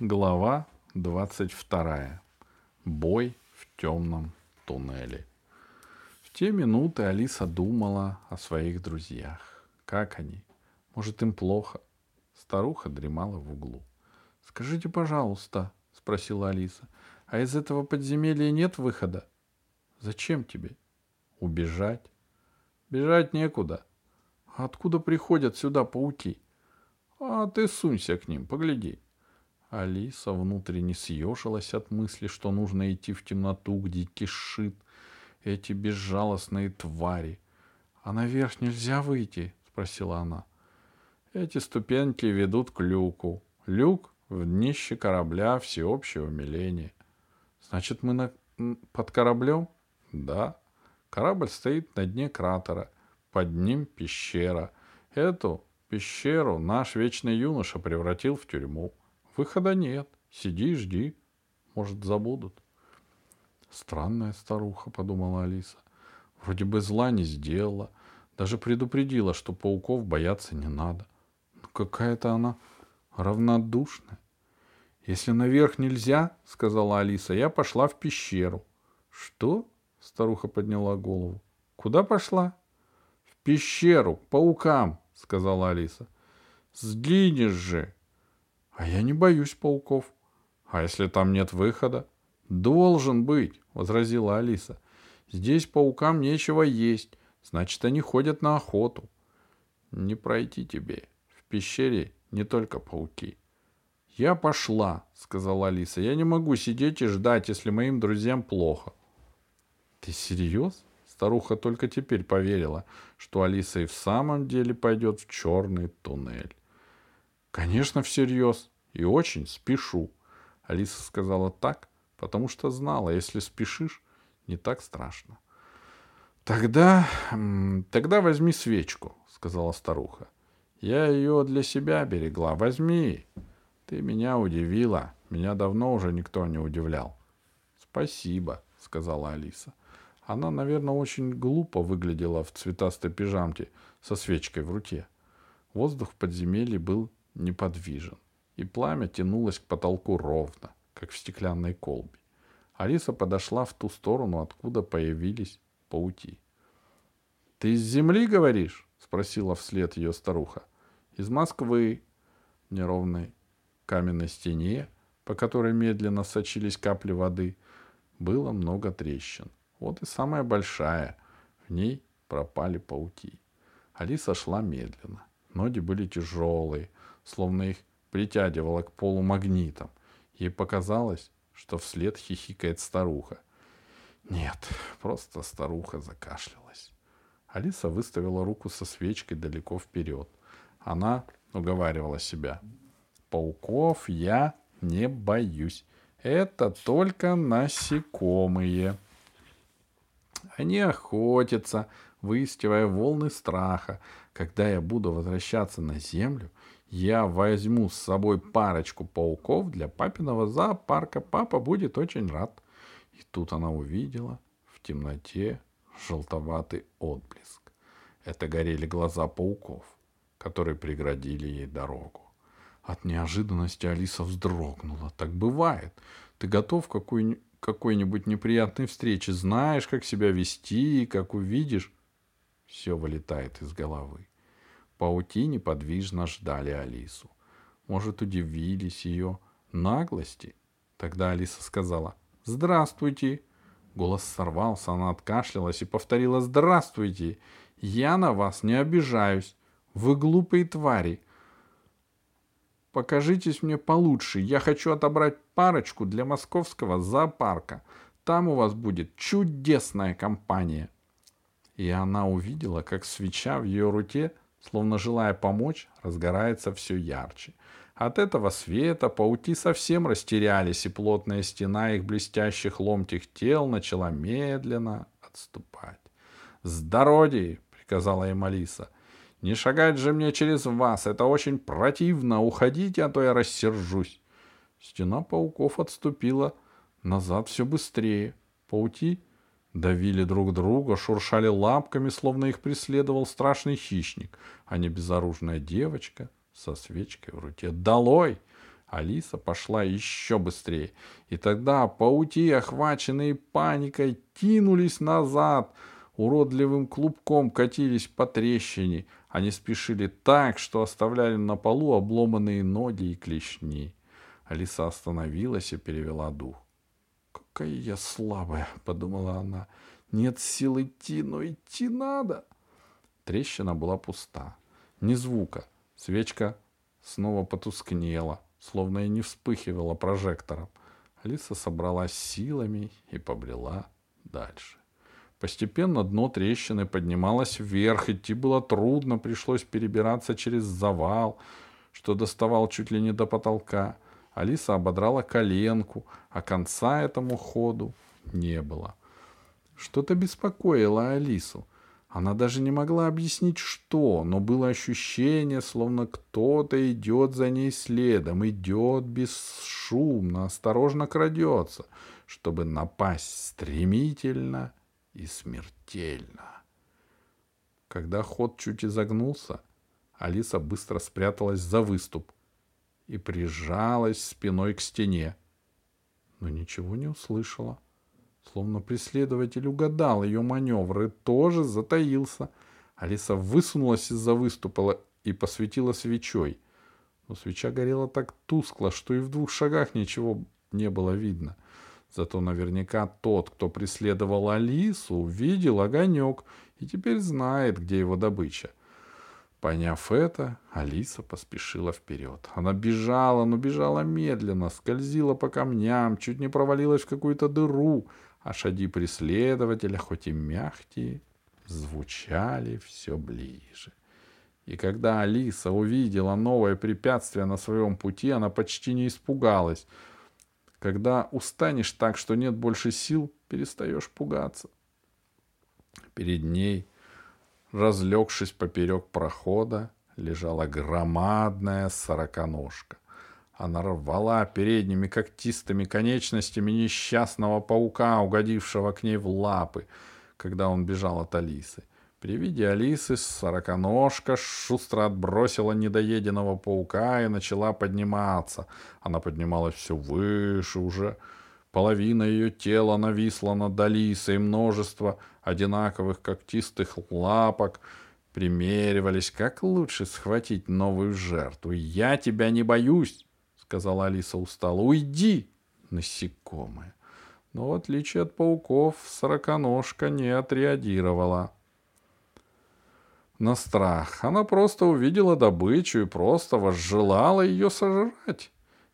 Глава 22. Бой в темном туннеле. В те минуты Алиса думала о своих друзьях. Как они? Может, им плохо? Старуха дремала в углу. «Скажите, пожалуйста», — спросила Алиса, — «а из этого подземелья нет выхода?» «Зачем тебе?» «Убежать». «Бежать некуда». «А откуда приходят сюда пауки?» «А ты сунься к ним, погляди». Алиса внутренне съежилась от мысли, что нужно идти в темноту, где кишит эти безжалостные твари. — А наверх нельзя выйти? — спросила она. — Эти ступеньки ведут к люку. Люк в днище корабля всеобщего умиления. — Значит, мы на... под кораблем? — Да. Корабль стоит на дне кратера. Под ним пещера. Эту пещеру наш вечный юноша превратил в тюрьму. — Выхода нет. Сиди и жди. Может, забудут. Странная старуха, подумала Алиса. Вроде бы зла не сделала. Даже предупредила, что пауков бояться не надо. Но какая-то она равнодушная. Если наверх нельзя, сказала Алиса, я пошла в пещеру. Что? Старуха подняла голову. Куда пошла? В пещеру, к паукам, сказала Алиса. Сгинешь же, а я не боюсь пауков. А если там нет выхода? Должен быть, возразила Алиса. Здесь паукам нечего есть, значит, они ходят на охоту. Не пройти тебе. В пещере не только пауки. Я пошла, сказала Алиса. Я не могу сидеть и ждать, если моим друзьям плохо. Ты серьез? Старуха только теперь поверила, что Алиса и в самом деле пойдет в черный туннель. Конечно, всерьез. И очень спешу. Алиса сказала так, потому что знала, если спешишь, не так страшно. Тогда, тогда возьми свечку, сказала старуха. Я ее для себя берегла. Возьми. Ты меня удивила. Меня давно уже никто не удивлял. Спасибо, сказала Алиса. Она, наверное, очень глупо выглядела в цветастой пижамке со свечкой в руке. Воздух в подземелье был неподвижен, и пламя тянулось к потолку ровно, как в стеклянной колбе. Алиса подошла в ту сторону, откуда появились пауки. — Ты из земли, говоришь? — спросила вслед ее старуха. — Из Москвы. Неровной каменной стене, по которой медленно сочились капли воды, было много трещин. Вот и самая большая. В ней пропали пауки. Алиса шла медленно. Ноги были тяжелые, словно их притягивала к полу магнитом. Ей показалось, что вслед хихикает старуха. Нет, просто старуха закашлялась. Алиса выставила руку со свечкой далеко вперед. Она уговаривала себя. Пауков я не боюсь. Это только насекомые. Они охотятся, выискивая волны страха. Когда я буду возвращаться на землю, я возьму с собой парочку пауков для папиного зоопарка. Папа будет очень рад. И тут она увидела в темноте желтоватый отблеск. Это горели глаза пауков, которые преградили ей дорогу. От неожиданности Алиса вздрогнула. Так бывает. Ты готов к какой- какой-нибудь неприятной встрече, знаешь, как себя вести, и как увидишь, все вылетает из головы. Пауки неподвижно ждали Алису. Может, удивились ее наглости? Тогда Алиса сказала «Здравствуйте». Голос сорвался, она откашлялась и повторила «Здравствуйте! Я на вас не обижаюсь. Вы глупые твари. Покажитесь мне получше. Я хочу отобрать парочку для московского зоопарка. Там у вас будет чудесная компания». И она увидела, как свеча в ее руке – словно желая помочь, разгорается все ярче. От этого света пауки совсем растерялись, и плотная стена их блестящих ломтих тел начала медленно отступать. «С дороги!» — приказала им Алиса. «Не шагать же мне через вас, это очень противно, уходите, а то я рассержусь». Стена пауков отступила назад все быстрее. Пауки давили друг друга, шуршали лапками, словно их преследовал страшный хищник, а не безоружная девочка со свечкой в руке. «Долой!» Алиса пошла еще быстрее. И тогда паути, охваченные паникой, кинулись назад, уродливым клубком катились по трещине. Они спешили так, что оставляли на полу обломанные ноги и клешни. Алиса остановилась и перевела дух. «Какая я слабая!» — подумала она. «Нет сил идти, но идти надо!» Трещина была пуста. Ни звука. Свечка снова потускнела, словно и не вспыхивала прожектором. Алиса собралась силами и побрела дальше. Постепенно дно трещины поднималось вверх, идти было трудно, пришлось перебираться через завал, что доставал чуть ли не до потолка. Алиса ободрала коленку, а конца этому ходу не было. Что-то беспокоило Алису. Она даже не могла объяснить, что, но было ощущение, словно кто-то идет за ней следом, идет бесшумно, осторожно крадется, чтобы напасть стремительно и смертельно. Когда ход чуть изогнулся, Алиса быстро спряталась за выступ и прижалась спиной к стене, но ничего не услышала. Словно преследователь угадал ее маневр и тоже затаился. Алиса высунулась из-за выступа и посветила свечой. Но свеча горела так тускло, что и в двух шагах ничего не было видно — Зато наверняка тот, кто преследовал Алису, увидел огонек и теперь знает, где его добыча. Поняв это, Алиса поспешила вперед. Она бежала, но бежала медленно, скользила по камням, чуть не провалилась в какую-то дыру, а шаги преследователя, хоть и мягкие, звучали все ближе. И когда Алиса увидела новое препятствие на своем пути, она почти не испугалась — когда устанешь так, что нет больше сил, перестаешь пугаться. Перед ней, разлегшись поперек прохода, лежала громадная сороконожка. Она рвала передними когтистыми конечностями несчастного паука, угодившего к ней в лапы, когда он бежал от Алисы. При виде Алисы сороконожка шустро отбросила недоеденного паука и начала подниматься. Она поднималась все выше уже. Половина ее тела нависла над Алисой, множество одинаковых когтистых лапок примеривались, как лучше схватить новую жертву. «Я тебя не боюсь!» — сказала Алиса устало. «Уйди, насекомое!» Но в отличие от пауков, сороконожка не отреагировала — на страх. Она просто увидела добычу и просто возжелала ее сожрать.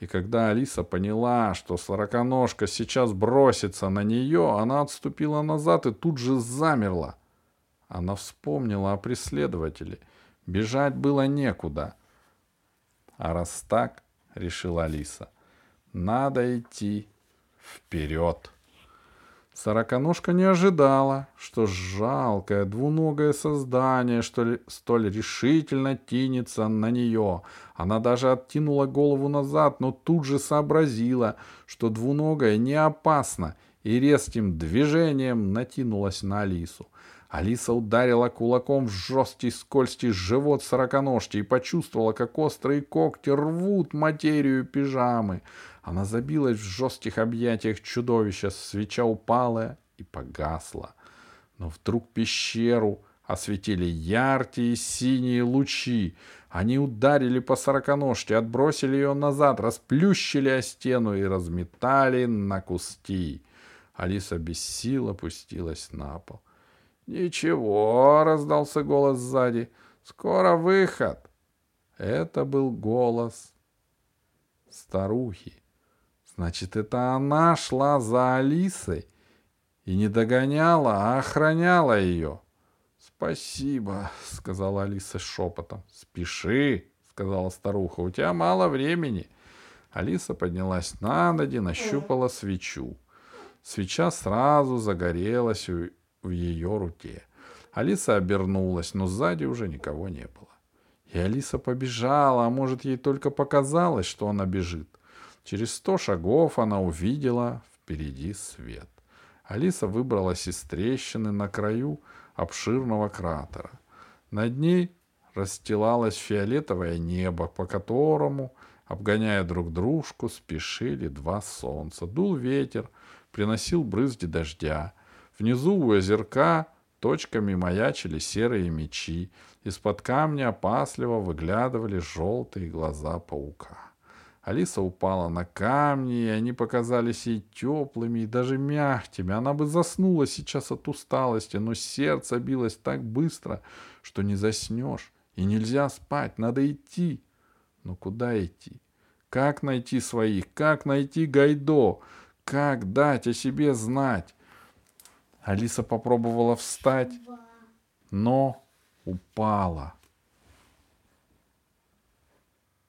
И когда Алиса поняла, что сороконожка сейчас бросится на нее, она отступила назад и тут же замерла. Она вспомнила о преследователе. Бежать было некуда. А раз так, решила Алиса, надо идти вперед. Сороконожка не ожидала, что жалкое двуногое создание, что ли, столь решительно тянется на нее. Она даже оттянула голову назад, но тут же сообразила, что двуногое не опасно, и резким движением натянулась на Алису. Алиса ударила кулаком в жесткий скользкий живот сороконожки и почувствовала, как острые когти рвут материю пижамы. Она забилась в жестких объятиях чудовища, свеча упала и погасла. Но вдруг пещеру осветили яркие синие лучи. Они ударили по сороконожке, отбросили ее назад, расплющили о стену и разметали на куски. Алиса без сил опустилась на пол. «Ничего», — раздался голос сзади, — «скоро выход». Это был голос старухи. Значит, это она шла за Алисой и не догоняла, а охраняла ее. «Спасибо», — сказала Алиса шепотом. «Спеши», — сказала старуха, — «у тебя мало времени». Алиса поднялась на ноги, нащупала свечу. Свеча сразу загорелась в ее руке. Алиса обернулась, но сзади уже никого не было. И Алиса побежала, а может, ей только показалось, что она бежит. Через сто шагов она увидела впереди свет. Алиса выбралась из трещины на краю обширного кратера. Над ней расстилалось фиолетовое небо, по которому Обгоняя друг дружку, спешили два солнца. Дул ветер, приносил брызги дождя. Внизу у озерка точками маячили серые мечи. Из-под камня опасливо выглядывали желтые глаза паука. Алиса упала на камни, и они показались ей теплыми и даже мягкими. Она бы заснула сейчас от усталости, но сердце билось так быстро, что не заснешь. И нельзя спать, надо идти. Но куда идти? Как найти своих? Как найти Гайдо? Как дать о себе знать? Алиса попробовала встать, но упала.